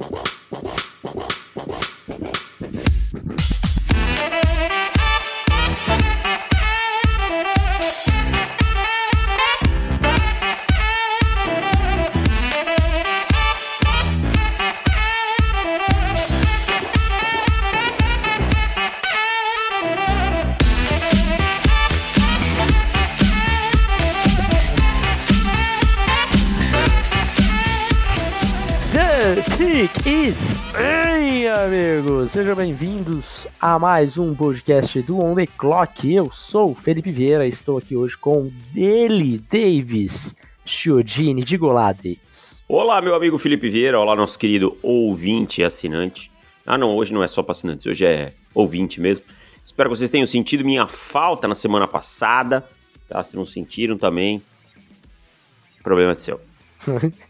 Well. Sejam bem-vindos a mais um podcast do On The Clock. Eu sou Felipe Vieira, estou aqui hoje com ele, Davis Chiodini de Golá Davis. Olá, meu amigo Felipe Vieira, olá, nosso querido ouvinte e assinante. Ah, não, hoje não é só para assinantes, hoje é ouvinte mesmo. Espero que vocês tenham sentido minha falta na semana passada, tá? Se não sentiram também, problema é seu.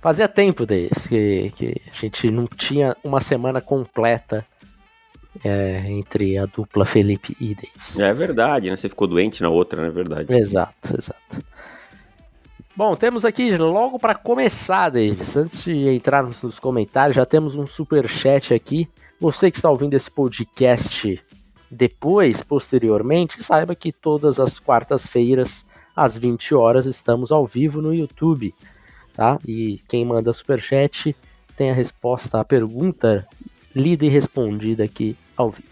Fazia tempo desse que, que a gente não tinha uma semana completa é, entre a dupla Felipe e Davis. É verdade, né? Você ficou doente na outra, não é verdade? Exato, exato. Bom, temos aqui logo para começar, Davis, antes de entrarmos nos comentários, já temos um super chat aqui. Você que está ouvindo esse podcast depois, posteriormente, saiba que todas as quartas-feiras às 20 horas estamos ao vivo no YouTube tá? E quem manda superchat tem a resposta à pergunta lida e respondida aqui ao vivo.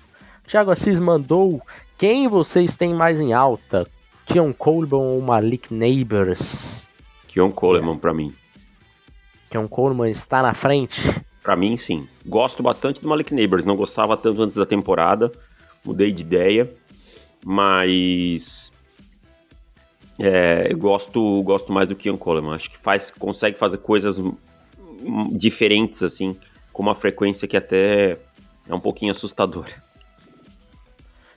Thiago Assis mandou quem vocês têm mais em alta? Keon Coleman ou Malik Neighbors? Keon Coleman para mim. Keon Coleman está na frente? Para mim, sim. Gosto bastante do Malik Neighbors. Não gostava tanto antes da temporada. Mudei de ideia. Mas é, eu gosto, gosto mais do Keon Coleman. Acho que faz, consegue fazer coisas diferentes, assim, com uma frequência que até é um pouquinho assustadora.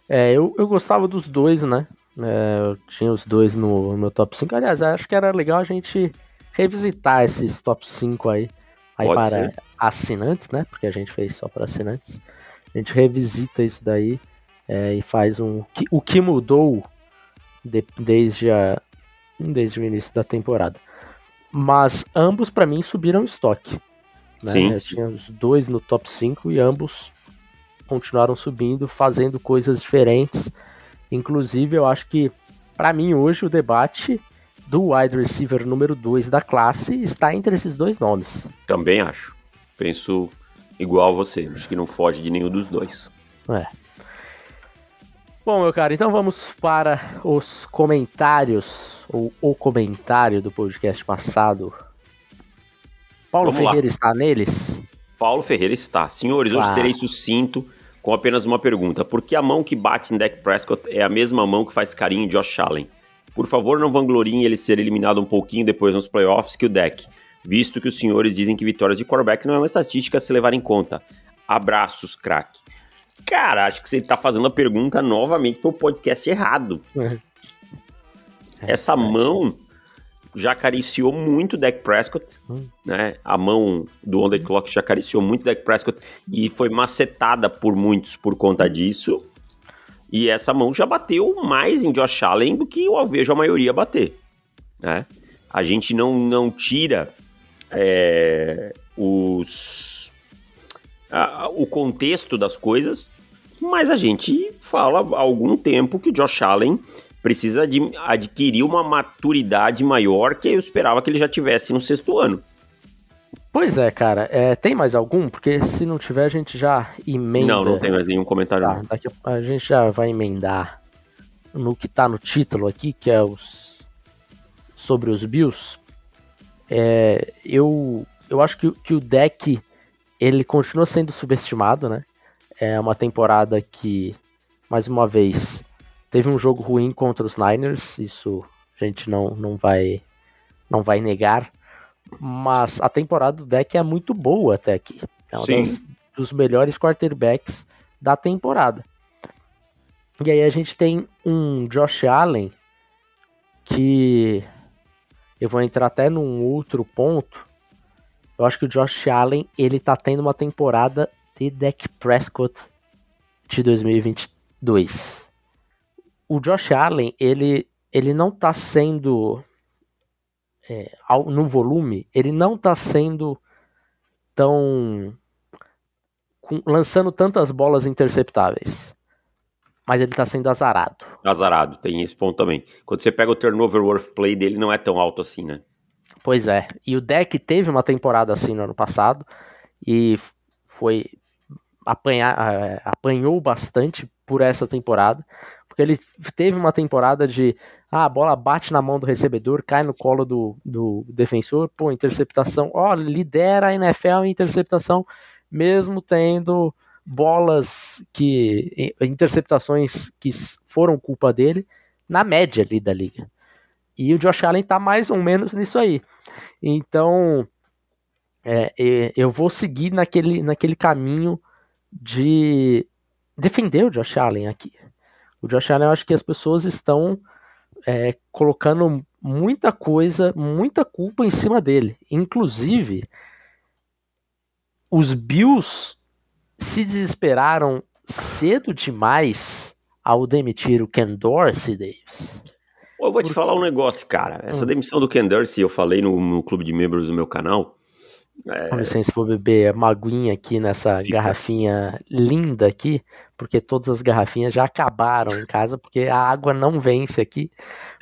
É, eu, eu gostava dos dois, né? É, eu tinha os dois no, no meu top 5. Aliás, acho que era legal a gente revisitar esses top 5 aí, aí para ser. assinantes, né? Porque a gente fez só para assinantes. A gente revisita isso daí é, e faz um. O que mudou de, desde, a, desde o início da temporada. Mas ambos, para mim, subiram estoque. Né? Sim. Eu tinha os dois no top 5 e ambos continuaram subindo, fazendo coisas diferentes. Inclusive, eu acho que, para mim, hoje o debate do wide receiver número 2 da classe está entre esses dois nomes. Também acho. Penso igual a você. Acho que não foge de nenhum dos dois. É. Bom, meu cara, então vamos para os comentários, ou o comentário do podcast passado. Paulo vamos Ferreira lá. está neles? Paulo Ferreira está. Senhores, hoje serei sucinto com apenas uma pergunta. Por que a mão que bate em Dak Prescott é a mesma mão que faz carinho em Josh Allen? Por favor, não vangloriem ele ser eliminado um pouquinho depois nos playoffs que o Dak, visto que os senhores dizem que vitórias de quarterback não é uma estatística a se levar em conta. Abraços, craque. Cara, acho que você tá fazendo a pergunta novamente pro podcast errado. É. Essa mão já acariciou muito o Dak Prescott, hum. né? A mão do On The Clock já acariciou muito o Dak Prescott e foi macetada por muitos por conta disso. E essa mão já bateu mais em Josh Allen do que eu vejo a maioria bater, né? A gente não, não tira é, os, a, o contexto das coisas mas a gente fala há algum tempo que o Josh Allen precisa de adquirir uma maturidade maior que eu esperava que ele já tivesse no sexto ano. Pois é, cara. É, tem mais algum? Porque se não tiver, a gente já emenda. Não, não tem mais nenhum comentário. Tá, daqui a, a gente já vai emendar no que tá no título aqui, que é os sobre os Bills. É, eu, eu acho que, que o deck ele continua sendo subestimado, né? É uma temporada que, mais uma vez, teve um jogo ruim contra os Niners, isso a gente não, não, vai, não vai negar. Mas a temporada do deck é muito boa até aqui. É um das, dos melhores quarterbacks da temporada. E aí a gente tem um Josh Allen que eu vou entrar até num outro ponto. Eu acho que o Josh Allen ele tá tendo uma temporada de Dak Prescott de 2022. O Josh Allen, ele, ele não está sendo é, no volume, ele não está sendo estão lançando tantas bolas interceptáveis. Mas ele tá sendo azarado. Azarado, tem esse ponto também. Quando você pega o turnover worth play dele, não é tão alto assim, né? Pois é. E o deck teve uma temporada assim no ano passado. E foi apanhar, é, apanhou bastante por essa temporada. Porque ele teve uma temporada de ah, a bola bate na mão do recebedor, cai no colo do, do defensor, pô, interceptação. Ó, lidera a NFL em interceptação mesmo tendo bolas que interceptações que foram culpa dele na média ali da liga. E o Josh Allen tá mais ou menos nisso aí. Então, é, eu vou seguir naquele, naquele caminho de defender o Josh Allen aqui. O Josh Allen, eu acho que as pessoas estão é, colocando muita coisa, muita culpa em cima dele. Inclusive, os Bills se desesperaram cedo demais ao demitir o Ken Dorsey, Davis. Eu vou te falar um negócio, cara. Essa hum. demissão do Ken Dorsey, eu falei no, no clube de membros do meu canal. É... Com licença, vou beber a maguinha aqui nessa Fica. garrafinha linda aqui, porque todas as garrafinhas já acabaram em casa, porque a água não vence aqui,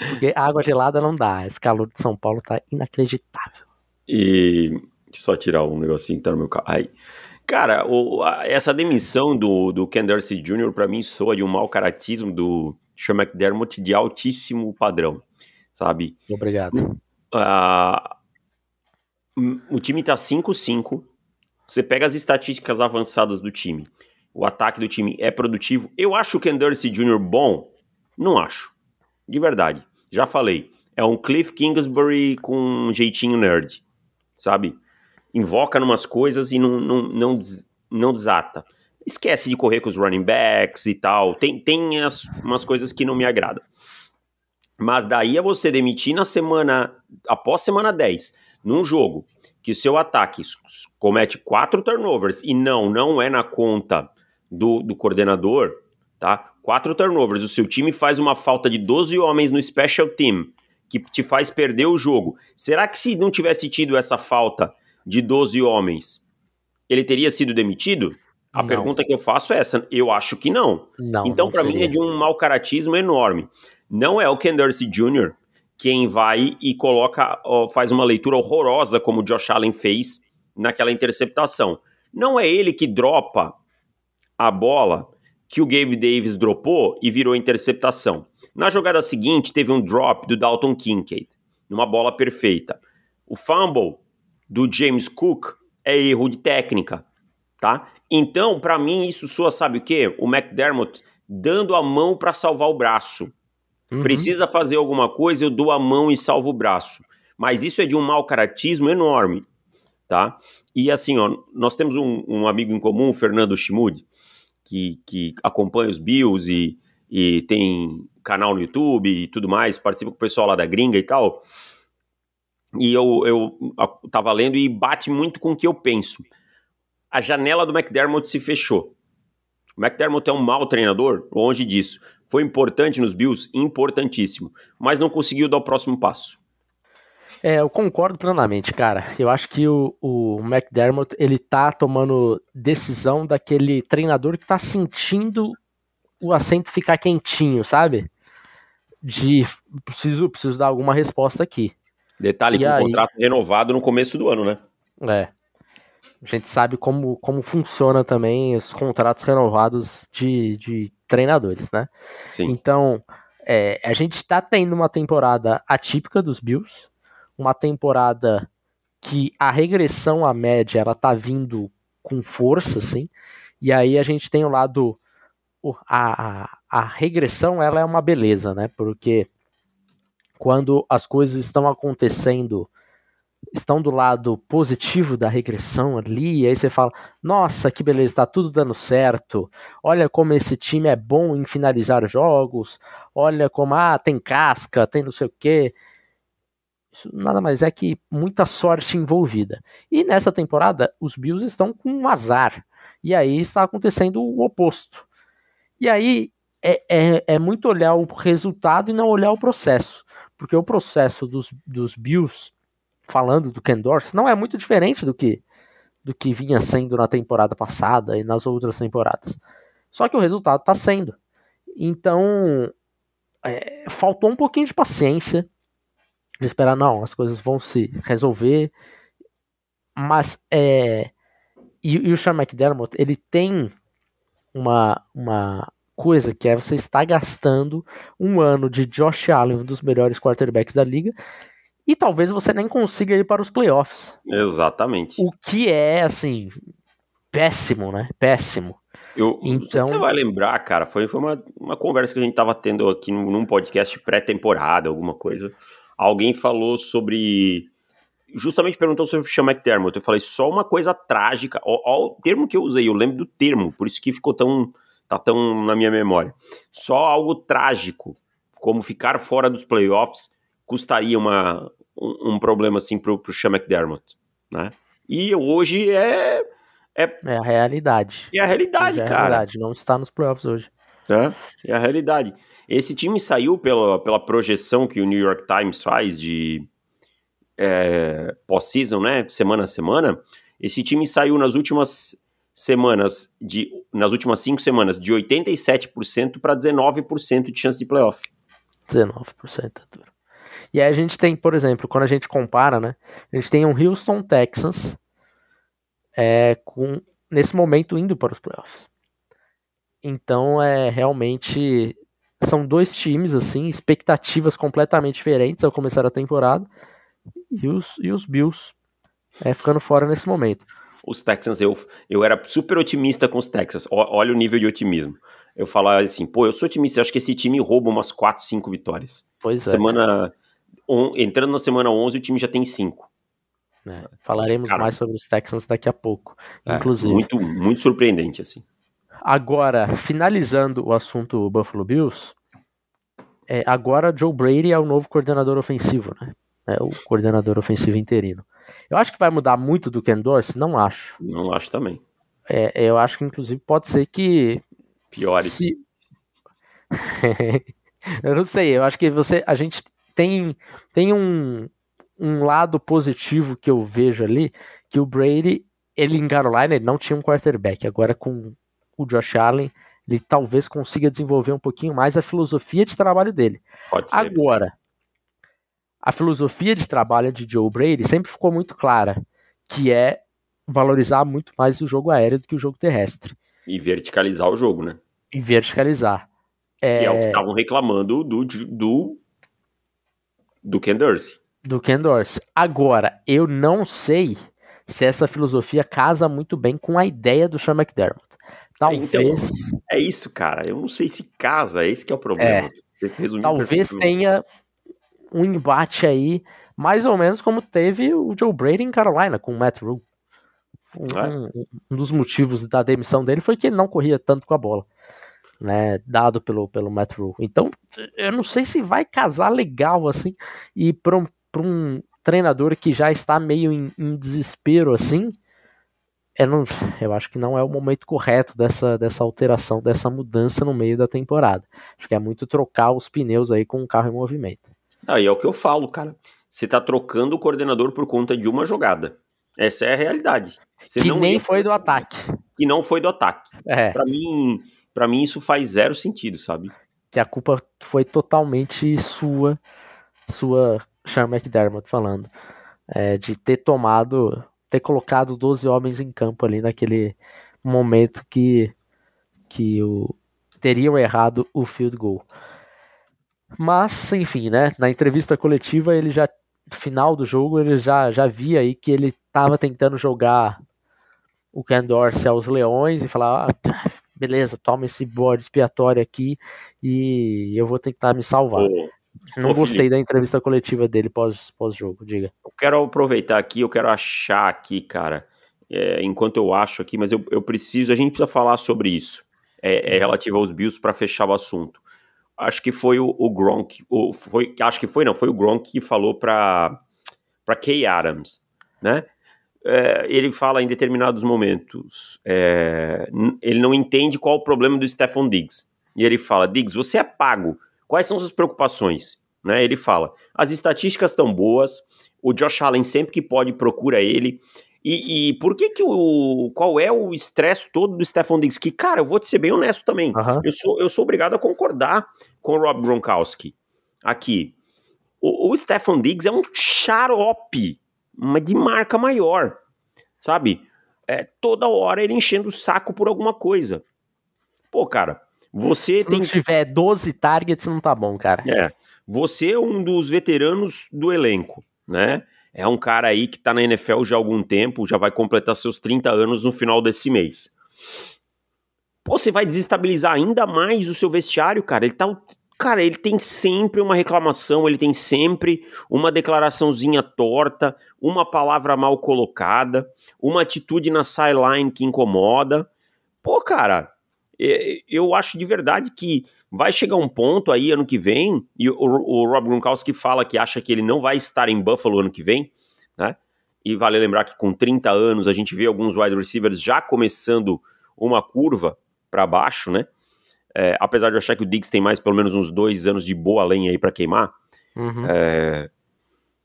porque a água gelada não dá. Esse calor de São Paulo tá inacreditável. E Deixa eu só tirar um negocinho que tá no meu carro. Aí. Cara, o, a, essa demissão do, do Ken Dorsey Jr. para mim soa de um mau caratismo do Sean McDermott de altíssimo padrão, sabe? Obrigado. Uh, o time tá 5-5. Você pega as estatísticas avançadas do time. O ataque do time é produtivo. Eu acho o Ken Dorsey Jr. bom? Não acho. De verdade. Já falei. É um Cliff Kingsbury com um jeitinho nerd, sabe? invoca numas coisas e não, não, não, não desata. Esquece de correr com os running backs e tal. Tem, tem as, umas coisas que não me agradam. Mas daí é você demitir na semana, após semana 10, num jogo, que o seu ataque comete quatro turnovers e não, não é na conta do, do coordenador, tá? Quatro turnovers, o seu time faz uma falta de 12 homens no special team, que te faz perder o jogo. Será que se não tivesse tido essa falta, de 12 homens, ele teria sido demitido? A não. pergunta que eu faço é essa. Eu acho que não. não então, para mim, é de um mau caratismo enorme. Não é o Ken Dorsey Jr. quem vai e coloca, ó, faz uma leitura horrorosa, como o Josh Allen fez naquela interceptação. Não é ele que dropa a bola que o Gabe Davis dropou e virou interceptação. Na jogada seguinte, teve um drop do Dalton Kincaid, numa bola perfeita. O fumble do James Cook é erro de técnica, tá? Então, para mim, isso soa, sabe o quê? O McDermott dando a mão para salvar o braço. Uhum. Precisa fazer alguma coisa, eu dou a mão e salvo o braço. Mas isso é de um mau caratismo enorme, tá? E assim, ó, nós temos um, um amigo em comum, Fernando Schmud, que, que acompanha os Bills e, e tem canal no YouTube e tudo mais, participa com o pessoal lá da gringa e tal e eu, eu tava lendo e bate muito com o que eu penso. A janela do McDermott se fechou. O McDermott é um mau treinador? Longe disso. Foi importante nos Bills? Importantíssimo. Mas não conseguiu dar o próximo passo. É, eu concordo plenamente, cara. Eu acho que o, o McDermott, ele tá tomando decisão daquele treinador que tá sentindo o assento ficar quentinho, sabe? De preciso, preciso dar alguma resposta aqui. Detalhe, e com aí... contrato renovado no começo do ano, né? É. A gente sabe como, como funciona também os contratos renovados de, de treinadores, né? Sim. Então, é, a gente está tendo uma temporada atípica dos Bills, uma temporada que a regressão à média ela tá vindo com força, assim, e aí a gente tem o lado a, a, a regressão ela é uma beleza, né? Porque quando as coisas estão acontecendo, estão do lado positivo da regressão ali, e aí você fala: nossa, que beleza, está tudo dando certo. Olha como esse time é bom em finalizar jogos. Olha como, ah, tem casca, tem não sei o quê. Isso nada mais é que muita sorte envolvida. E nessa temporada, os Bills estão com um azar. E aí está acontecendo o oposto. E aí é, é, é muito olhar o resultado e não olhar o processo porque o processo dos, dos Bills, falando do Ken Dorsey, não é muito diferente do que do que vinha sendo na temporada passada e nas outras temporadas. Só que o resultado está sendo. Então, é, faltou um pouquinho de paciência de esperar, não, as coisas vão se resolver. Mas, é. E, e o Sean McDermott, ele tem uma, uma coisa que é você está gastando um ano de Josh Allen, um dos melhores quarterbacks da liga, e talvez você nem consiga ir para os playoffs. Exatamente. O que é, assim, péssimo, né? Péssimo. Eu, então... Você vai lembrar, cara, foi, foi uma, uma conversa que a gente estava tendo aqui num, podcast pré-temporada, alguma coisa. Alguém falou sobre. Justamente perguntou sobre o Sean McDermott. Eu falei só uma coisa trágica. Olha o termo que eu usei, eu lembro do termo, por isso que ficou tão. tá tão na minha memória. Só algo trágico, como ficar fora dos playoffs, custaria uma, um, um problema assim pro, pro Sean McDermott, né? E hoje é é, é a realidade. É a realidade, é a cara. realidade, não está nos playoffs hoje. É, é a realidade. Esse time saiu pela, pela projeção que o New York Times faz de é, pós-season, né? Semana a semana. Esse time saiu nas últimas semanas, de, nas últimas cinco semanas, de 87% para 19% de chance de playoff. 19% é duro. E aí a gente tem, por exemplo, quando a gente compara, né? A gente tem um Houston Texans é, com, nesse momento indo para os playoffs. Então é realmente são dois times assim, expectativas completamente diferentes ao começar a temporada e os, e os Bills é, ficando fora nesse momento. Os Texans, eu, eu era super otimista com os Texans. O, olha o nível de otimismo. Eu falava assim, pô, eu sou otimista, eu acho que esse time rouba umas 4, 5 vitórias. Pois é. Semana, on, entrando na semana 11, o time já tem 5. É, falaremos Cara, mais sobre os Texans daqui a pouco, é, inclusive. Muito, muito surpreendente, assim. Agora, finalizando o assunto Buffalo Bills, é, agora Joe Brady é o novo coordenador ofensivo, né? É o coordenador ofensivo interino. Eu acho que vai mudar muito do Ken Dorsey? Não acho. Não acho também. É, eu acho que, inclusive, pode ser que... Piore. Se... eu não sei, eu acho que você, a gente tem, tem um, um lado positivo que eu vejo ali, que o Brady, ele em Carolina, ele não tinha um quarterback. Agora com o Josh Allen, ele talvez consiga desenvolver um pouquinho mais a filosofia de trabalho dele. Pode ser. Agora, a filosofia de trabalho de Joe Brady sempre ficou muito clara, que é valorizar muito mais o jogo aéreo do que o jogo terrestre. E verticalizar o jogo, né? E verticalizar. É... Que é o que estavam reclamando do, do, do Ken Dorsey do Ken Dorsey. Agora, eu não sei se essa filosofia casa muito bem com a ideia do Sean McDermott. Talvez. Então, é isso, cara. Eu não sei se casa, esse que é o problema. É, talvez tenha um embate aí, mais ou menos como teve o Joe Brady em Carolina com o Matt Rule. Um, é. um dos motivos da demissão dele foi que ele não corria tanto com a bola né, dado pelo, pelo Matt Rule. Então, eu não sei se vai casar legal assim e para um, para um treinador que já está meio em, em desespero assim, eu, não, eu acho que não é o momento correto dessa, dessa alteração, dessa mudança no meio da temporada. Acho que é muito trocar os pneus aí com o carro em movimento. Ah, e é o que eu falo, cara. Você está trocando o coordenador por conta de uma jogada. Essa é a realidade. Você que nem foi do ataque. Que não foi do ataque. É. Para mim, para mim isso faz zero sentido, sabe? Que a culpa foi totalmente sua, sua Sean McDermott falando, é, de ter tomado, ter colocado 12 homens em campo ali naquele momento que, que o, teriam errado o field goal. Mas, enfim, né, na entrevista coletiva ele já, final do jogo, ele já, já via aí que ele estava tentando jogar o Ken Dorsey aos leões e falar, ah, beleza, toma esse bode expiatório aqui e eu vou tentar me salvar. Não Ô, gostei Felipe, da entrevista coletiva dele pós-jogo, pós diga. Eu quero aproveitar aqui, eu quero achar aqui, cara, é, enquanto eu acho aqui, mas eu, eu preciso, a gente precisa falar sobre isso. É, é relativo aos Bills para fechar o assunto. Acho que foi o, o Gronk, o, foi, acho que foi, não, foi o Gronk que falou para para Kay Adams, né? É, ele fala em determinados momentos, é, ele não entende qual o problema do Stephon Diggs. E ele fala, Diggs, você é pago Quais são suas preocupações? Né? Ele fala: as estatísticas estão boas, o Josh Allen sempre que pode procura ele, E, e, por que que o... Qual é o estresse todo do Stefan Diggs? Que, cara, eu vou te ser bem honesto também. Uhum. Eu, sou, eu sou obrigado a concordar com o Rob Gronkowski aqui. O, o Stefan Diggs é um xarope, mas de marca maior, sabe? É, toda hora ele enchendo o saco por alguma coisa. Pô, cara, você Se tem. Se tiver 12 targets, não tá bom, cara. É. Você é um dos veteranos do elenco, né? É um cara aí que tá na NFL já há algum tempo, já vai completar seus 30 anos no final desse mês. Pô, você vai desestabilizar ainda mais o seu vestiário, cara. Ele tá. Cara, ele tem sempre uma reclamação, ele tem sempre uma declaraçãozinha torta, uma palavra mal colocada, uma atitude na sideline que incomoda. Pô, cara, eu acho de verdade que vai chegar um ponto aí ano que vem, e o, Rob Gronkowski fala que acha que ele não vai estar em Buffalo ano que vem, né? E vale lembrar que com 30 anos a gente vê alguns wide receivers já começando uma curva para baixo, né? É, apesar de eu achar que o Diggs tem mais pelo menos uns dois anos de boa lenha aí para queimar. Uhum. É,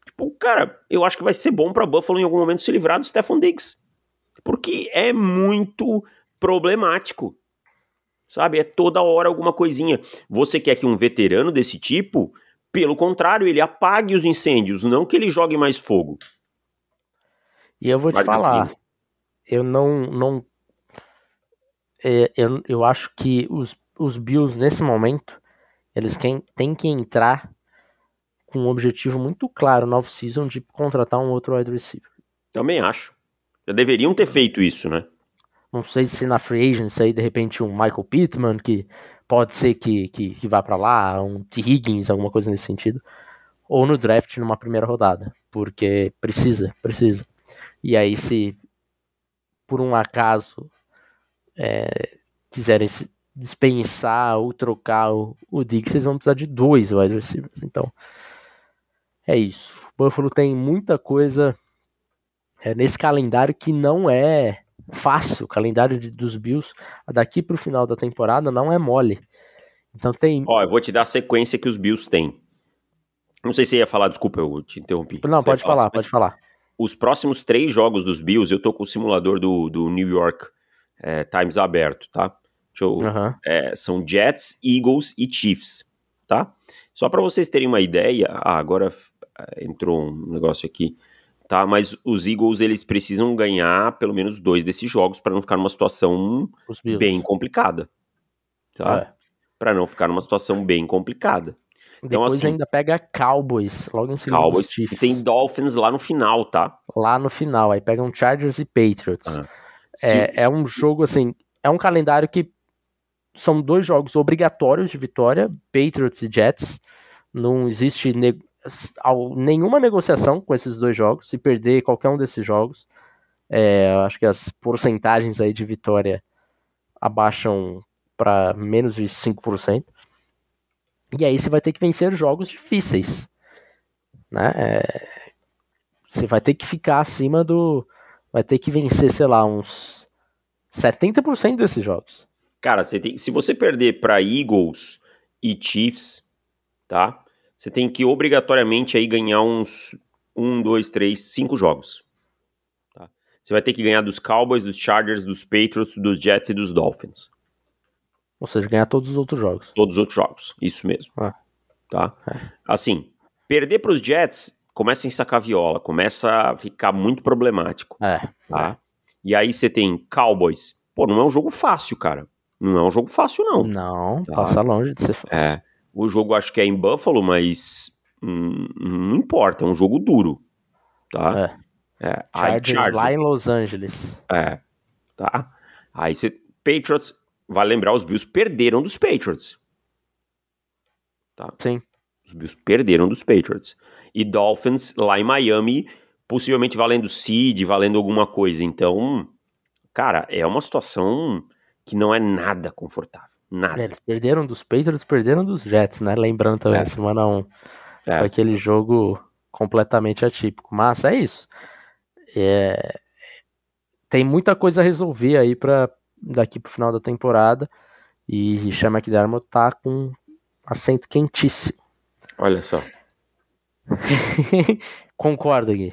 tipo, cara, eu acho que vai ser bom para Buffalo em algum momento se livrar do Stephon Diggs. Porque é muito problemático sabe? É toda hora alguma coisinha. Você quer que um veterano desse tipo, pelo contrário, ele apague os incêndios, não que ele jogue mais fogo. E eu vou te falar, eu não, não é, eu, eu acho que os, os Bills nesse momento, eles têm que entrar com um objetivo muito claro no off-season de contratar um outro wide receiver. Também acho. Já deveriam ter feito isso, né? Não sei se na free agency aí, de repente, um Michael Pittman, que pode ser que, que, que vá para lá, um T. Higgins, alguma coisa nesse sentido. Ou no draft numa primeira rodada, porque precisa, precisa. E aí, se por um acaso é, quiserem dispensar ou trocar o, o Diggs, vocês vão precisar de dois wide receivers. Então, é isso. O Buffalo tem muita coisa é, nesse calendário que não é fácil. O calendário de, dos Bills daqui para o final da temporada não é mole. Então tem. Ó, eu vou te dar a sequência que os Bills têm. Não sei se você ia falar, desculpa, eu te interrompi. Não, pode falar, falar pode falar. Os próximos três jogos dos Bills, eu tô com o simulador do, do New York é, Times aberto, tá? Uhum. é, são Jets, Eagles e Chiefs, tá? Só para vocês terem uma ideia, ah, agora é, entrou um negócio aqui tá? Mas os Eagles eles precisam ganhar pelo menos dois desses jogos para não ficar numa situação bem complicada, tá? É. Para não ficar numa situação bem complicada. Então, Depois assim, ainda pega Cowboys logo em seguida. Cowboys e tem Dolphins lá no final, tá? Lá no final, aí pegam Chargers e Patriots. Ah. É, é um jogo assim, é um calendário que são dois jogos obrigatórios de vitória, Patriots e Jets. Não existe nenhuma negociação com esses dois jogos. Se perder qualquer um desses jogos, é, acho que as porcentagens aí de vitória abaixam para menos de 5%. E aí você vai ter que vencer jogos difíceis. Né? É, você vai ter que ficar acima do. Vai ter que vencer, sei lá, uns 70% desses jogos. Cara, você tem, se você perder para Eagles e Chiefs, tá? você tem que obrigatoriamente aí ganhar uns um, dois, três, cinco jogos. Tá? Você vai ter que ganhar dos Cowboys, dos Chargers, dos Patriots, dos Jets e dos Dolphins. Ou seja, ganhar todos os outros jogos. Todos os outros jogos, isso mesmo. Ah. Tá? É. Assim, perder para os Jets começa a ensacar viola, começa a ficar muito problemático. É. Tá? E aí você tem Cowboys. Pô, não é um jogo fácil, cara. Não é um jogo fácil, não. Não, tá? passa longe de ser fácil. É. O jogo acho que é em Buffalo, mas hum, não importa, é um jogo duro. Tá? É. é. Chargers, Chargers lá em Los Angeles. É. Tá? Aí você. Patriots, vai lembrar, os Bills perderam dos Patriots. Tá? Sim. Os Bills perderam dos Patriots. E Dolphins lá em Miami, possivelmente valendo seed, valendo alguma coisa. Então, cara, é uma situação que não é nada confortável. Nada. É, eles perderam dos Patriots, perderam dos Jets, né? Lembrando também, é. semana 1. É. Foi aquele jogo completamente atípico. Mas é isso. É... Tem muita coisa a resolver aí para daqui pro final da temporada. E Sean McDermott tá com assento quentíssimo. Olha só. Concordo, Gui.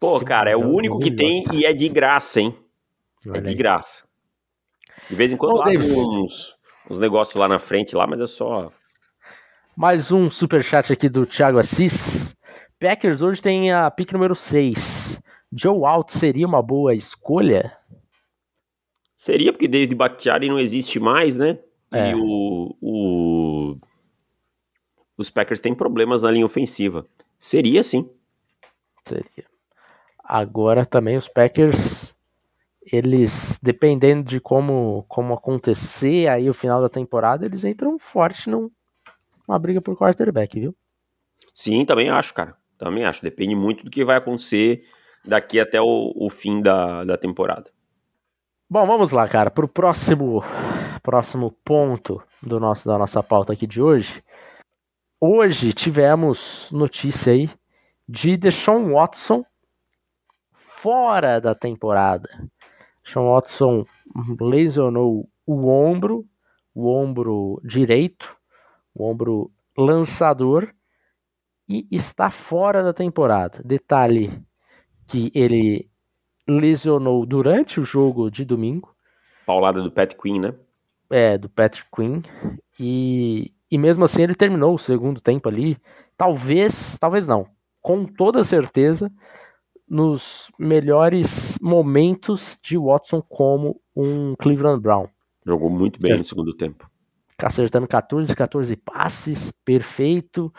Pô, cara, é o único que tem e é de graça, hein? É de graça. De vez em quando lá uns, uns negócios lá na frente, lá, mas é só. Mais um superchat aqui do Thiago Assis. Packers hoje tem a pick número 6. Joe Alt seria uma boa escolha? Seria, porque David Bakhtiari não existe mais, né? É. E o, o, os Packers têm problemas na linha ofensiva. Seria sim. Seria. Agora também os Packers, eles, dependendo de como, como acontecer aí o final da temporada, eles entram forte num, numa briga por quarterback, viu? Sim, também acho, cara. Também acho. Depende muito do que vai acontecer daqui até o, o fim da, da temporada. Bom, vamos lá, cara, para o próximo, próximo ponto do nosso, da nossa pauta aqui de hoje. Hoje tivemos notícia aí de Deshaun Watson fora da temporada. Deshaun Watson lesionou o ombro, o ombro direito, o ombro lançador e está fora da temporada. Detalhe que ele lesionou durante o jogo de domingo. Paulada do Pat Quinn, né? É, do Patrick Quinn. E, e mesmo assim ele terminou o segundo tempo ali. Talvez, talvez não. Com toda certeza, nos melhores momentos de Watson como um Cleveland Brown. Jogou muito bem certo. no segundo tempo. Acertando 14, 14 passes, perfeito.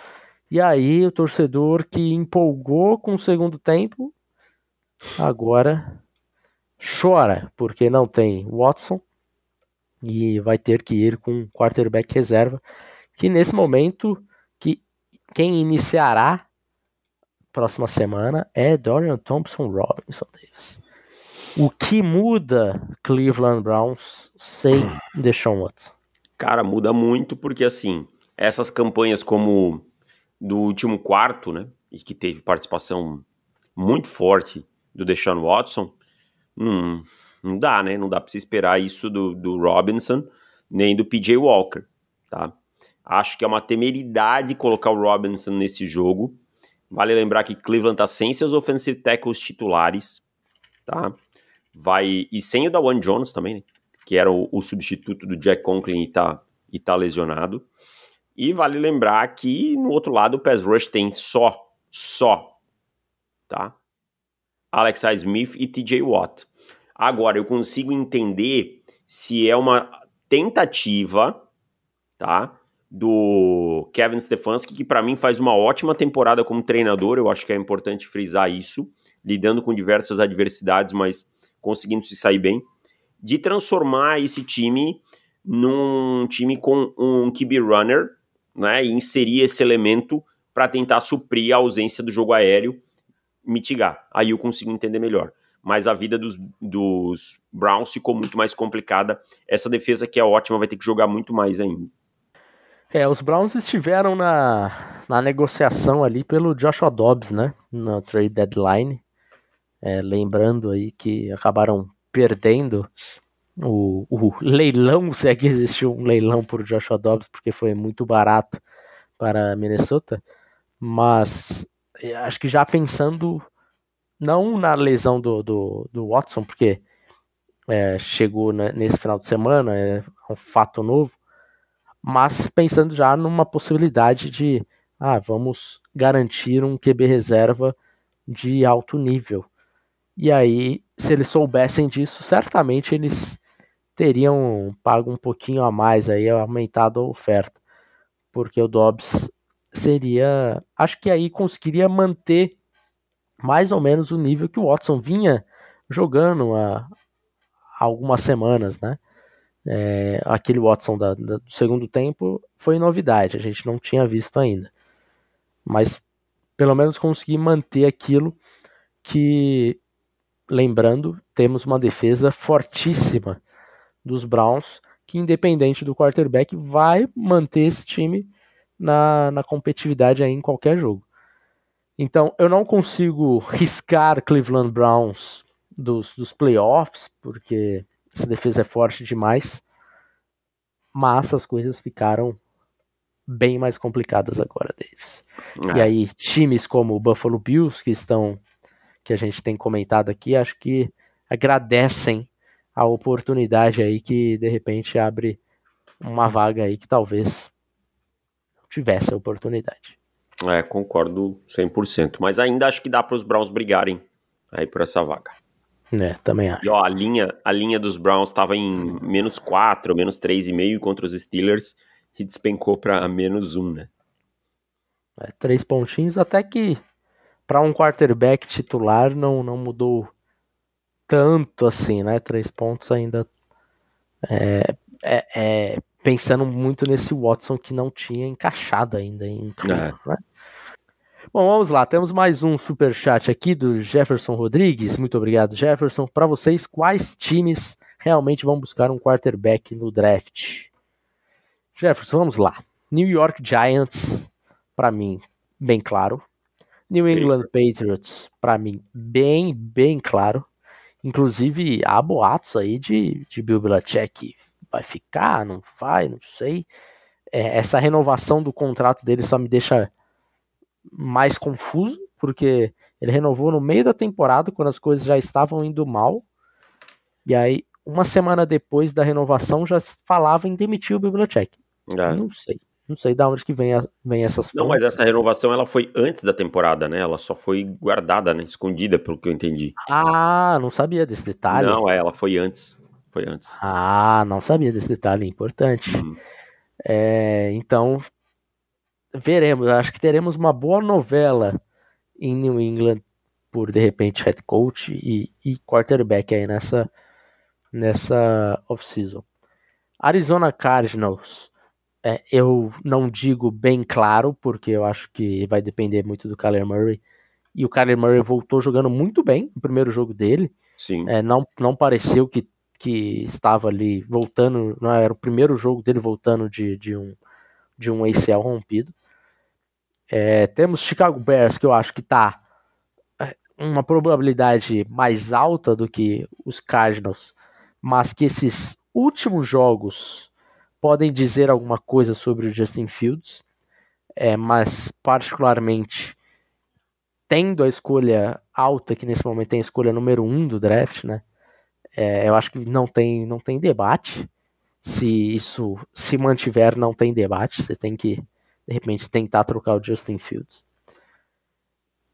E aí o torcedor que empolgou com o segundo tempo, agora chora, porque não tem Watson e vai ter que ir com quarterback reserva, que nesse momento que quem iniciará próxima semana é Dorian Thompson Robinson Davis. O que muda Cleveland Browns sem Deshaun Watson? Cara, muda muito porque assim, essas campanhas como do último quarto, né, e que teve participação muito forte do Deshaun Watson, hum, não dá, né? Não dá para se esperar isso do, do Robinson nem do PJ Walker, tá? Acho que é uma temeridade colocar o Robinson nesse jogo. Vale lembrar que Cleveland tá sem seus offensive tackles titulares, tá? Vai e sem o da One Jones também, né? Que era o, o, substituto do Jack Conklin e tá, e tá lesionado. E vale lembrar que no outro lado o pass rush tem só, só, tá? Alex Smith e TJ Watt. Agora eu consigo entender se é uma tentativa, tá? Do Kevin Stefanski, que para mim faz uma ótima temporada como treinador, eu acho que é importante frisar isso, lidando com diversas adversidades, mas conseguindo se sair bem, de transformar esse time num time com um QB runner, né, e inserir esse elemento para tentar suprir a ausência do jogo aéreo, mitigar. Aí eu consigo entender melhor. Mas a vida dos, dos Browns ficou muito mais complicada. Essa defesa que é ótima vai ter que jogar muito mais ainda. É, os Browns estiveram na, na negociação ali pelo Joshua Dobbs, né? Na trade deadline. É, lembrando aí que acabaram perdendo o, o, leilão, se é que existiu um leilão por Joshua Dobbs, porque foi muito barato para Minnesota. Mas é, acho que já pensando não na lesão do, do, do Watson, porque é, chegou né, nesse final de semana, é um fato novo, mas pensando já numa possibilidade de, ah, vamos garantir um QB reserva de alto nível. E aí, se eles soubessem disso, certamente eles teriam pago um pouquinho a mais aí, aumentado a oferta, porque o Dobbs seria, acho que aí conseguiria manter mais ou menos o nível que o Watson vinha jogando há, algumas semanas, né? É, aquele Watson da, da, do segundo tempo foi novidade, a gente não tinha visto ainda. Mas pelo menos consegui manter aquilo que, lembrando, temos uma defesa fortíssima dos Browns, que independente do quarterback vai manter esse time na, na competitividade aí em qualquer jogo. Então eu não consigo riscar Cleveland Browns dos, dos playoffs, porque essa defesa é forte demais. Mas as coisas ficaram bem mais complicadas agora, Davis. É. E aí, times como o Buffalo Bills, que estão que a gente tem comentado aqui, acho que agradecem a oportunidade aí que de repente abre uma vaga aí que talvez não tivesse a oportunidade. É, concordo 100%. Mas ainda acho que dá para os Browns brigarem aí por essa vaga. É, também acho. E ó, a linha, a linha dos Browns estava em menos 4, menos 3,5 contra os Steelers e despencou para menos 1, né? É, três pontinhos, até que para um quarterback titular não, não mudou tanto assim, né? Três pontos ainda é, é, é, pensando muito nesse Watson que não tinha encaixado ainda em é. né? Bom, vamos lá. Temos mais um super chat aqui do Jefferson Rodrigues. Muito obrigado, Jefferson. Para vocês, quais times realmente vão buscar um quarterback no draft? Jefferson, vamos lá. New York Giants, para mim, bem claro. New England Patriots, para mim, bem, bem claro. Inclusive, há boatos aí de, de Bill Belichick vai ficar, não vai, não sei. É, essa renovação do contrato dele só me deixa mais confuso, porque ele renovou no meio da temporada, quando as coisas já estavam indo mal. E aí, uma semana depois da renovação, já falava em demitir o Bibliotech. É. Não sei. Não sei de onde que vem, a, vem essas fontes. Não, mas essa renovação ela foi antes da temporada, né? Ela só foi guardada, né? Escondida, pelo que eu entendi. Ah, não sabia desse detalhe. Não, é, ela foi antes. Foi antes. Ah, não sabia desse detalhe, importante. Hum. É, então, veremos. Acho que teremos uma boa novela em New England por de repente head coach e, e quarterback aí nessa nessa off-season. Arizona Cardinals, é, eu não digo bem claro, porque eu acho que vai depender muito do Kyler Murray. E o Kyler Murray voltou jogando muito bem no primeiro jogo dele. Sim. É, não, não pareceu que, que estava ali voltando, não era o primeiro jogo dele voltando de, de, um, de um ACL rompido. É, temos Chicago Bears, que eu acho que está é, uma probabilidade mais alta do que os Cardinals, mas que esses últimos jogos podem dizer alguma coisa sobre o Justin Fields, é, mas particularmente tendo a escolha alta, que nesse momento tem a escolha número um do draft, né? É, eu acho que não tem, não tem debate. Se isso se mantiver, não tem debate. Você tem que de repente tentar trocar o Justin Fields.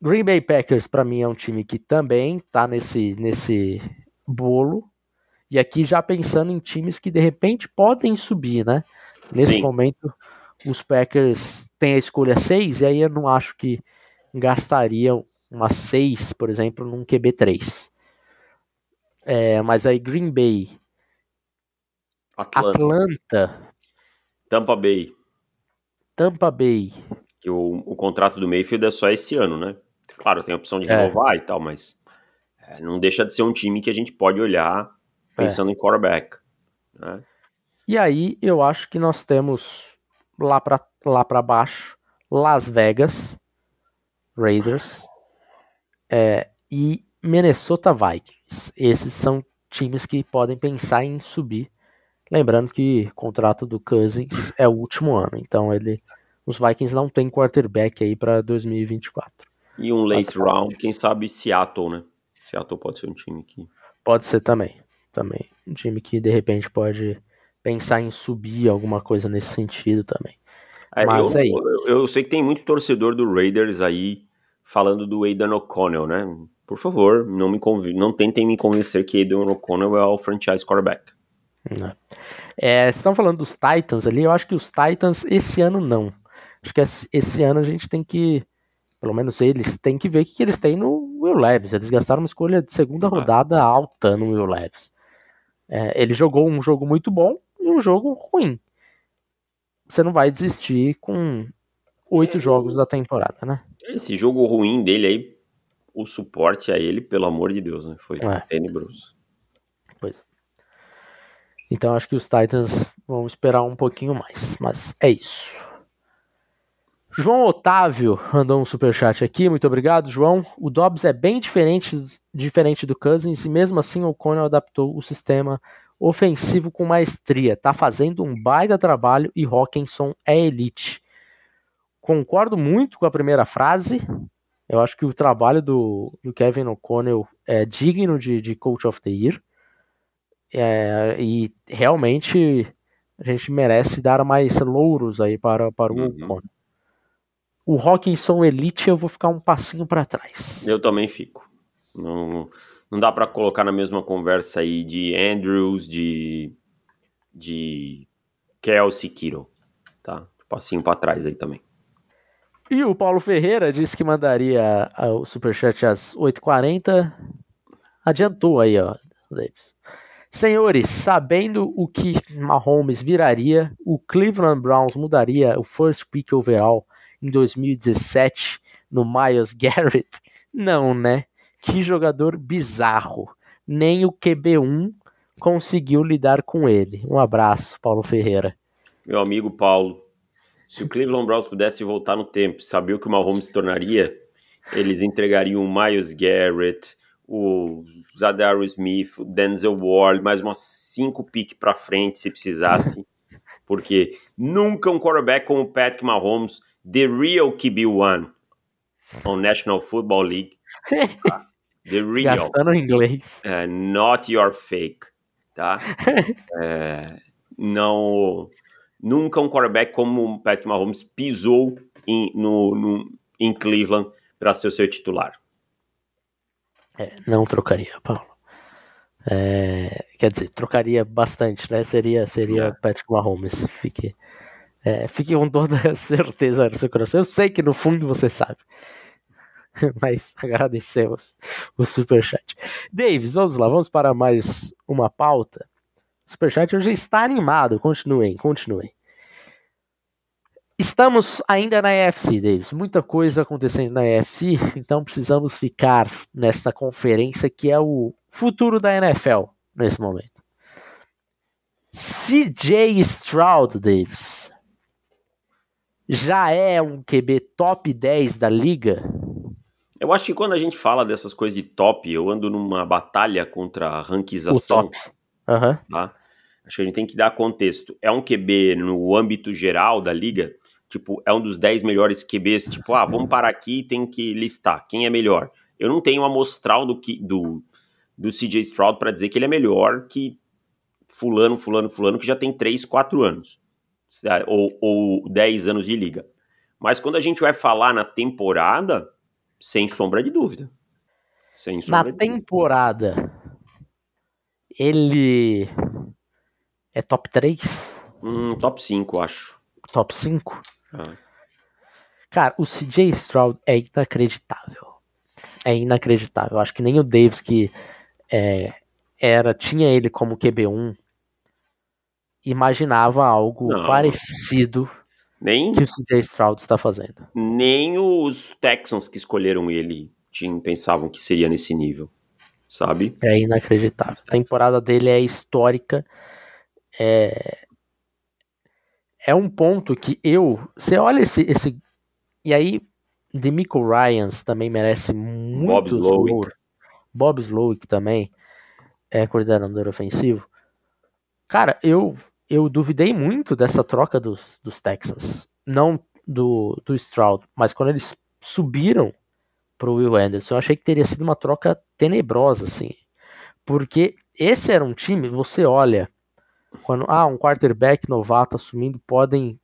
Green Bay Packers para mim é um time que também tá nesse nesse bolo. E aqui já pensando em times que de repente podem subir, né? Nesse Sim. momento os Packers têm a escolha 6 e aí eu não acho que gastariam uma 6, por exemplo, num QB3. É, mas aí Green Bay, Atlanta, Atlanta Tampa Bay, Tampa Bay. Que o, o contrato do Mayfield é só esse ano, né? Claro, tem a opção de é. renovar é. e tal, mas é, não deixa de ser um time que a gente pode olhar pensando é. em quarterback. Né? E aí eu acho que nós temos lá para lá para baixo Las Vegas Raiders é, e Minnesota Vikings. Esses são times que podem pensar em subir Lembrando que o contrato do Cousins é o último ano, então ele, os Vikings não têm quarterback aí para 2024. E um late round, quem sabe Seattle, né? Seattle pode ser um time que. Pode ser também. Também. Um time que de repente pode pensar em subir alguma coisa nesse sentido também. É, Mas eu, é eu, eu, sei que tem muito torcedor do Raiders aí falando do Aidan O'Connell, né? Por favor, não, me conv... não tentem me convencer que Aidan O'Connell é o franchise quarterback. Né? É, vocês estão falando dos Titans ali, eu acho que os Titans esse ano não. Acho que esse ano a gente tem que, pelo menos eles, tem que ver o que eles têm no Will Levis. Eles gastaram uma escolha de segunda rodada alta no Will Levis. É, ele jogou um jogo muito bom e um jogo ruim. Você não vai desistir com oito é, jogos da temporada, né? Esse jogo ruim dele aí, o suporte a ele, pelo amor de Deus, né? Foi é. tenebroso. Então acho que os Titans vão esperar um pouquinho mais. Mas é isso. João Otávio mandou um superchat aqui, muito obrigado, João. O Dobbs é bem diferente, diferente do Cousins e mesmo assim o Conor adaptou o sistema ofensivo com maestria. Tá fazendo um baita trabalho e Hawkinson é elite. Concordo muito com a primeira frase, Eu acho que o trabalho do, do Kevin O'Connell é digno de, de Coach of the Year. É, e realmente a gente merece dar mais louros aí para, para o uhum. O Hawkinson Elite eu vou ficar um passinho para trás. Eu também fico. Não, não dá para colocar na mesma conversa aí de Andrews, de, de Kelsey Kittle. Tá? Passinho para trás aí também. E o Paulo Ferreira disse que mandaria o superchat às 8h40. Adiantou aí, ó, Davis. Senhores, sabendo o que Mahomes viraria, o Cleveland Browns mudaria o first pick overall em 2017 no Miles Garrett? Não, né? Que jogador bizarro. Nem o QB1 conseguiu lidar com ele. Um abraço, Paulo Ferreira. Meu amigo Paulo, se o Cleveland Browns pudesse voltar no tempo, saber o que o Mahomes se tornaria, eles entregariam o Miles Garrett, o Zadar Smith, o Denzel Ward, mais umas cinco piques para frente se precisasse. Porque nunca um quarterback como o Patrick Mahomes, the real QB1 on National Football League. The real. Gastando inglês. Uh, not your fake. Tá? é, não Nunca um quarterback como o Patrick Mahomes pisou em, no, no em Cleveland para ser o seu titular. É, não trocaria, Paulo. É, quer dizer, trocaria bastante, né? Seria, seria é. Patrick Mahomes. Fique, é, fique com toda certeza no seu coração. Eu sei que no fundo você sabe. Mas agradecemos o superchat. Davis, vamos lá, vamos para mais uma pauta. Superchat hoje está animado. Continuem, continuem. Estamos ainda na EFC, Davis. Muita coisa acontecendo na EFC, então precisamos ficar nessa conferência que é o futuro da NFL nesse momento. CJ Stroud, Davis, já é um QB top 10 da liga? Eu acho que quando a gente fala dessas coisas de top, eu ando numa batalha contra a ranquização. O top. Uhum. Tá? Acho que a gente tem que dar contexto. É um QB no âmbito geral da liga, tipo, é um dos 10 melhores QBs, tipo, ah, vamos parar aqui e tem que listar quem é melhor. Eu não tenho amostral do, do, do CJ Stroud para dizer que ele é melhor que fulano, fulano, fulano, que já tem 3, 4 anos. Ou, ou 10 anos de liga. Mas quando a gente vai falar na temporada, sem sombra de dúvida. Sem sombra na temporada, ele é top 3? Hum, top 5, acho. Top 5? Ah. Cara, o CJ Stroud é inacreditável. É inacreditável. Acho que nem o Davis que é, era tinha ele como QB1 imaginava algo Não. parecido nem que o CJ Stroud está fazendo. Nem os Texans que escolheram ele tinham, pensavam que seria nesse nível, sabe? É inacreditável. A temporada dele é histórica é, é um ponto que eu. Você olha esse. esse e aí, Demico Ryans também merece muito Bob Bob Slowick também é coordenador ofensivo. Cara, eu eu duvidei muito dessa troca dos, dos Texans. Não do, do Stroud, mas quando eles subiram pro Will Anderson, eu achei que teria sido uma troca tenebrosa, assim. Porque esse era um time, você olha quando ah, um quarterback novato assumindo, podem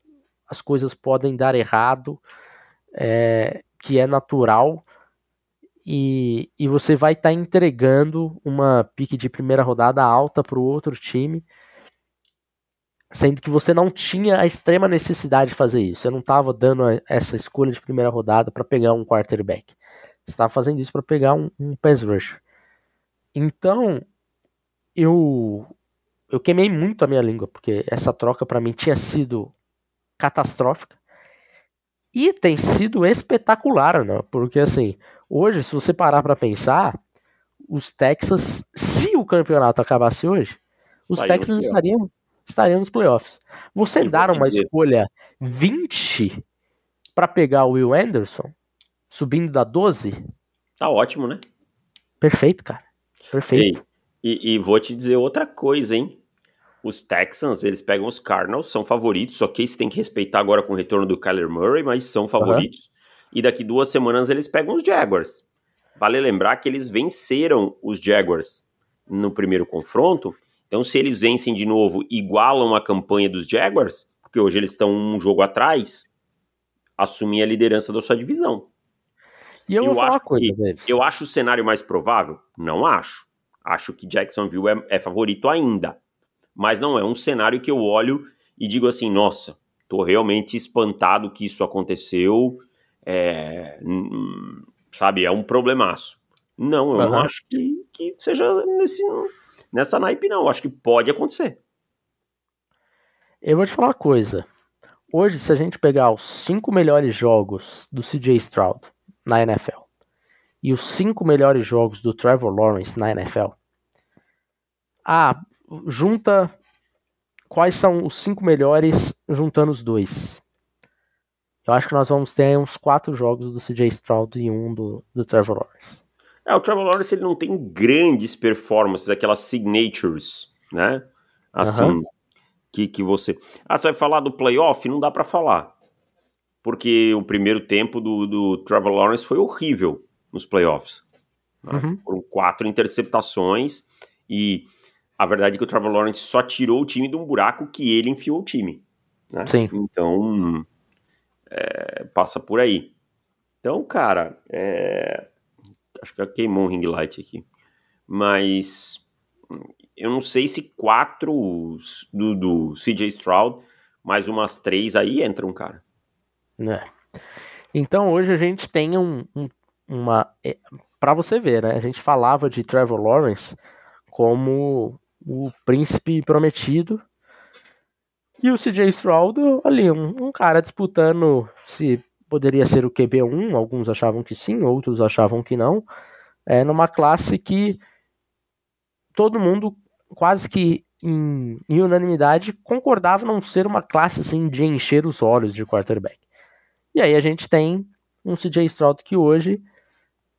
as coisas podem dar errado, é, que é natural, e, e você vai estar tá entregando uma pique de primeira rodada alta para o outro time, sendo que você não tinha a extrema necessidade de fazer isso. Você não estava dando essa escolha de primeira rodada para pegar um quarterback. Você estava fazendo isso para pegar um, um pass rusher. Então, eu eu queimei muito a minha língua, porque essa troca para mim tinha sido catastrófica. E tem sido espetacular, né? Porque assim, hoje, se você parar para pensar, os Texas, se o campeonato acabasse hoje, os Texas estariam, estariam nos playoffs. Você Eu dar uma escolha 20 para pegar o Will Anderson, subindo da 12. Tá ótimo, né? Perfeito, cara. Perfeito. Ei, e, e, vou te dizer outra coisa, hein? Os Texans, eles pegam os Cardinals, são favoritos, ok? Você tem que respeitar agora com o retorno do Kyler Murray, mas são favoritos. Uhum. e daqui duas semanas eles pegam os Jaguars. Vale lembrar que eles venceram os Jaguars no primeiro confronto, então se eles vencem de novo, igualam a campanha dos Jaguars, porque hoje eles estão um jogo atrás, assumir a liderança da sua divisão. E eu, eu vou falar uma coisa, que, Eu acho o cenário mais provável? Não acho. Acho que Jacksonville é, é favorito ainda. Mas não é um cenário que eu olho e digo assim, nossa, tô realmente espantado que isso aconteceu. É, sabe, é um problemaço. Não, eu uhum. não acho que, que seja nesse, nessa naipe, não. Eu acho que pode acontecer. Eu vou te falar uma coisa. Hoje, se a gente pegar os cinco melhores jogos do CJ Stroud na NFL e os cinco melhores jogos do Trevor Lawrence na NFL, ah, junta quais são os cinco melhores juntando os dois. Eu acho que nós vamos ter uns quatro jogos do CJ Stroud e um do, do Trevor Lawrence. É, o Trevor Lawrence ele não tem grandes performances, aquelas signatures, né? Assim, uhum. que, que você. Ah, você vai falar do playoff? Não dá para falar. Porque o primeiro tempo do, do Trevor Lawrence foi horrível nos playoffs. Né? Uhum. Foram quatro interceptações e a verdade é que o Trevor Lawrence só tirou o time de um buraco que ele enfiou o time. Né? Sim. Então, é, passa por aí. Então, cara, é, acho que queimou um ring light aqui. Mas eu não sei se quatro do, do CJ Stroud, mais umas três aí entram, cara. É. Então hoje a gente tem um, um uma. É, para você ver, né? A gente falava de Trevor Lawrence como o príncipe prometido. E o CJ Stroud ali, um, um cara disputando se poderia ser o QB1, alguns achavam que sim, outros achavam que não. É numa classe que todo mundo quase que em, em, unanimidade concordava não ser uma classe assim de encher os olhos de quarterback. E aí a gente tem um CJ Stroud que hoje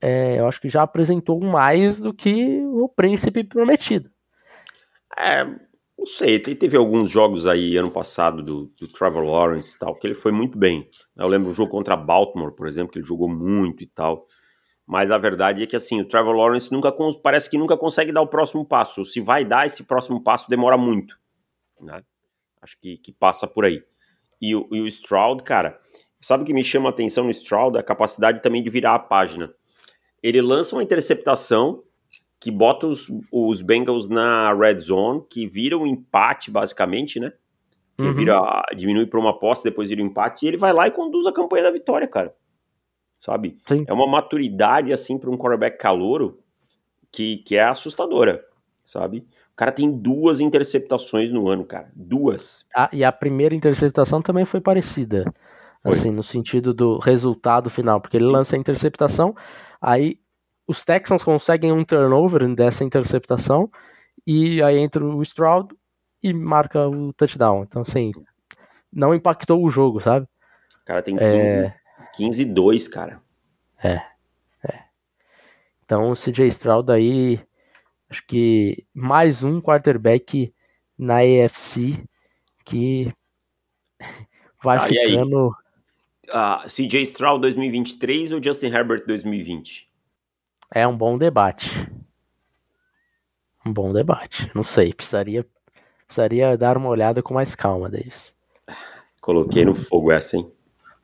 é, eu acho que já apresentou mais do que o príncipe prometido. É, não sei, teve alguns jogos aí ano passado do, do Trevor Lawrence e tal, que ele foi muito bem. Eu lembro o jogo contra Baltimore, por exemplo, que ele jogou muito e tal. Mas a verdade é que assim, o Trevor Lawrence nunca parece que nunca consegue dar o próximo passo. Se vai dar esse próximo passo, demora muito. Né? Acho que, que passa por aí. E o, e o Stroud, cara, sabe o que me chama a atenção no Stroud? A capacidade também de virar a página. Ele lança uma interceptação que bota os, os Bengals na red zone, que vira um empate, basicamente, né? Que uhum. vira, diminui para uma posse, depois vira um empate, e ele vai lá e conduz a campanha da vitória, cara. Sabe? Sim. É uma maturidade, assim, para um quarterback calouro que, que é assustadora, sabe? O cara tem duas interceptações no ano, cara. Duas. Ah, e a primeira interceptação também foi parecida. Foi. Assim, no sentido do resultado final. Porque ele lança a interceptação, aí os Texans conseguem um turnover dessa interceptação e aí entra o Stroud e marca o touchdown. Então, assim, não impactou o jogo, sabe? O cara tem 15, é... 15 2, cara. É, é. Então, o CJ Stroud aí, acho que mais um quarterback na AFC que vai ah, ficando... Uh, ah, CJ Stroud 2023 ou Justin Herbert 2020? É um bom debate. Um bom debate. Não sei, precisaria, precisaria dar uma olhada com mais calma, Davis. Coloquei no fogo essa, hein?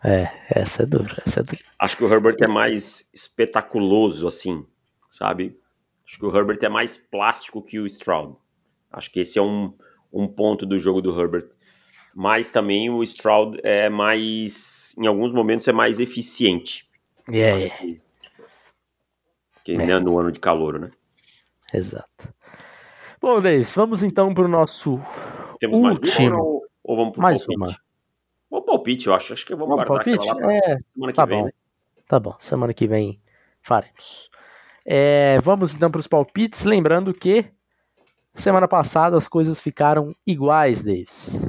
É, essa é dura, essa é dura. Acho que o Herbert é mais espetaculoso, assim, sabe? Acho que o Herbert é mais plástico que o Stroud. Acho que esse é um, um ponto do jogo do Herbert. Mas também o Stroud é mais, em alguns momentos, é mais eficiente. Yeah, yeah. Que é. no ano de calor, né? Exato. Bom, Davis, vamos então para o nosso Temos último. Mais ou, ou vamos para mais palpite? uma? Vamos palpite, eu acho. Acho que vamos, vamos guardar palpite? Lá é, semana que tá vem. Bom. Né? Tá bom, semana que vem faremos. É, vamos então para os palpites, lembrando que semana passada as coisas ficaram iguais, Davis.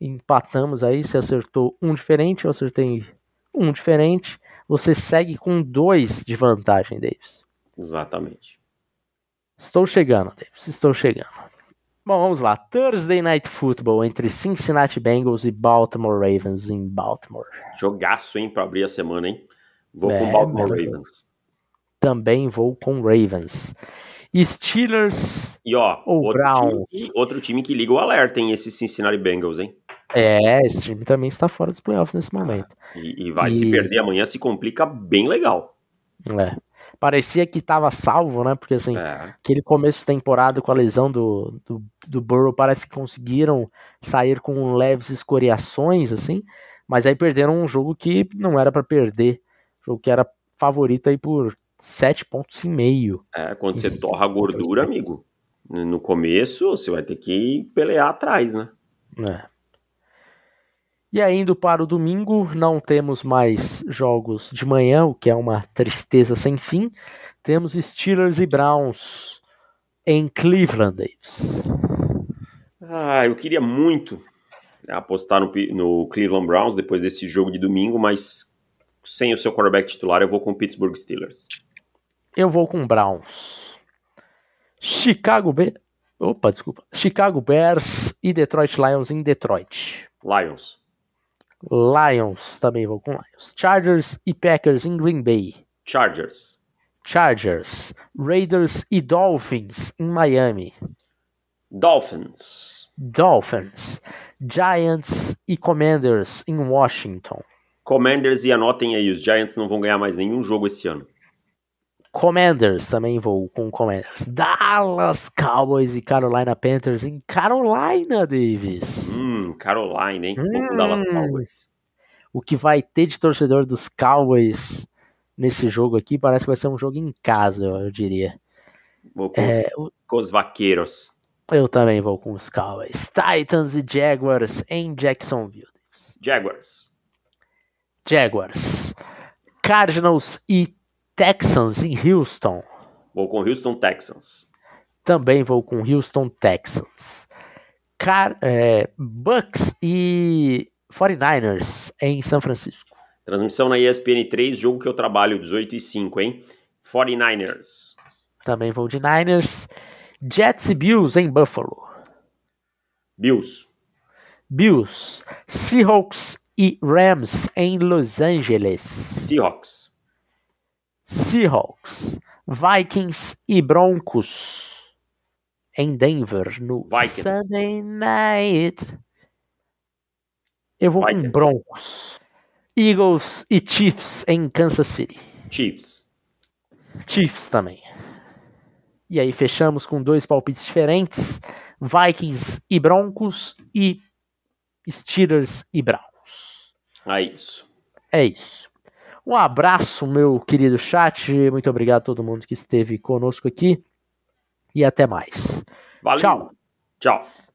Empatamos aí, você acertou um diferente, eu acertei um diferente você segue com dois de vantagem, Davis. Exatamente. Estou chegando, Davis. Estou chegando. Bom, vamos lá. Thursday Night Football entre Cincinnati Bengals e Baltimore Ravens em Baltimore. Jogaço, hein, para abrir a semana, hein? Vou é, com Baltimore Ravens. Também vou com Ravens. Steelers e ó, ou outro Brown. Time, outro time que liga o alerta, hein? Esse Cincinnati Bengals, hein? É, esse time também está fora dos playoffs nesse momento. E, e vai e... se perder amanhã, se complica bem legal. É. Parecia que estava salvo, né? Porque assim, é. aquele começo de temporada com a lesão do, do, do Burrow, parece que conseguiram sair com leves escoriações, assim, mas aí perderam um jogo que não era para perder. Jogo que era favorito aí por sete pontos e meio. É, quando você torra a gordura, amigo, no começo você vai ter que pelear atrás, né? É. E aí, indo para o domingo, não temos mais jogos de manhã, o que é uma tristeza sem fim. Temos Steelers e Browns em Cleveland, Davis. Ah, eu queria muito apostar no, no Cleveland Browns depois desse jogo de domingo, mas sem o seu quarterback titular, eu vou com o Pittsburgh Steelers. Eu vou com Browns. Chicago Bears. Opa, desculpa. Chicago Bears e Detroit Lions em Detroit. Lions. Lions, também vou com Lions. Chargers e Packers em Green Bay. Chargers. Chargers. Raiders e Dolphins em Miami. Dolphins. Dolphins. Giants e Commanders em Washington. Commanders e anotem aí, os Giants não vão ganhar mais nenhum jogo esse ano. Commanders, também vou com Commanders. Dallas Cowboys e Carolina Panthers em Carolina, Davis. Hum, Carolina, hein? Hum, com Dallas Cowboys. O que vai ter de torcedor dos Cowboys nesse jogo aqui parece que vai ser um jogo em casa, eu diria. Vou com, é, os, com os vaqueiros. Eu também vou com os Cowboys. Titans e Jaguars em Jacksonville. Jaguars. Jaguars. Cardinals e Texans em Houston. Vou com Houston Texans. Também vou com Houston Texans. Car é, Bucks e 49ers em São Francisco. Transmissão na ESPN 3, jogo que eu trabalho 18 e 5, hein? 49ers. Também vou de Niners. Jets e Bills em Buffalo. Bills. Bills. Seahawks e Rams em Los Angeles. Seahawks. Seahawks, Vikings e Broncos em Denver no Vikings. Sunday Night. Eu vou Vikings. com Broncos. Eagles e Chiefs em Kansas City. Chiefs. Chiefs também. E aí fechamos com dois palpites diferentes: Vikings e Broncos e Steelers e Browns. É isso. É isso. Um abraço, meu querido chat. Muito obrigado a todo mundo que esteve conosco aqui. E até mais. Valeu. Tchau. Tchau.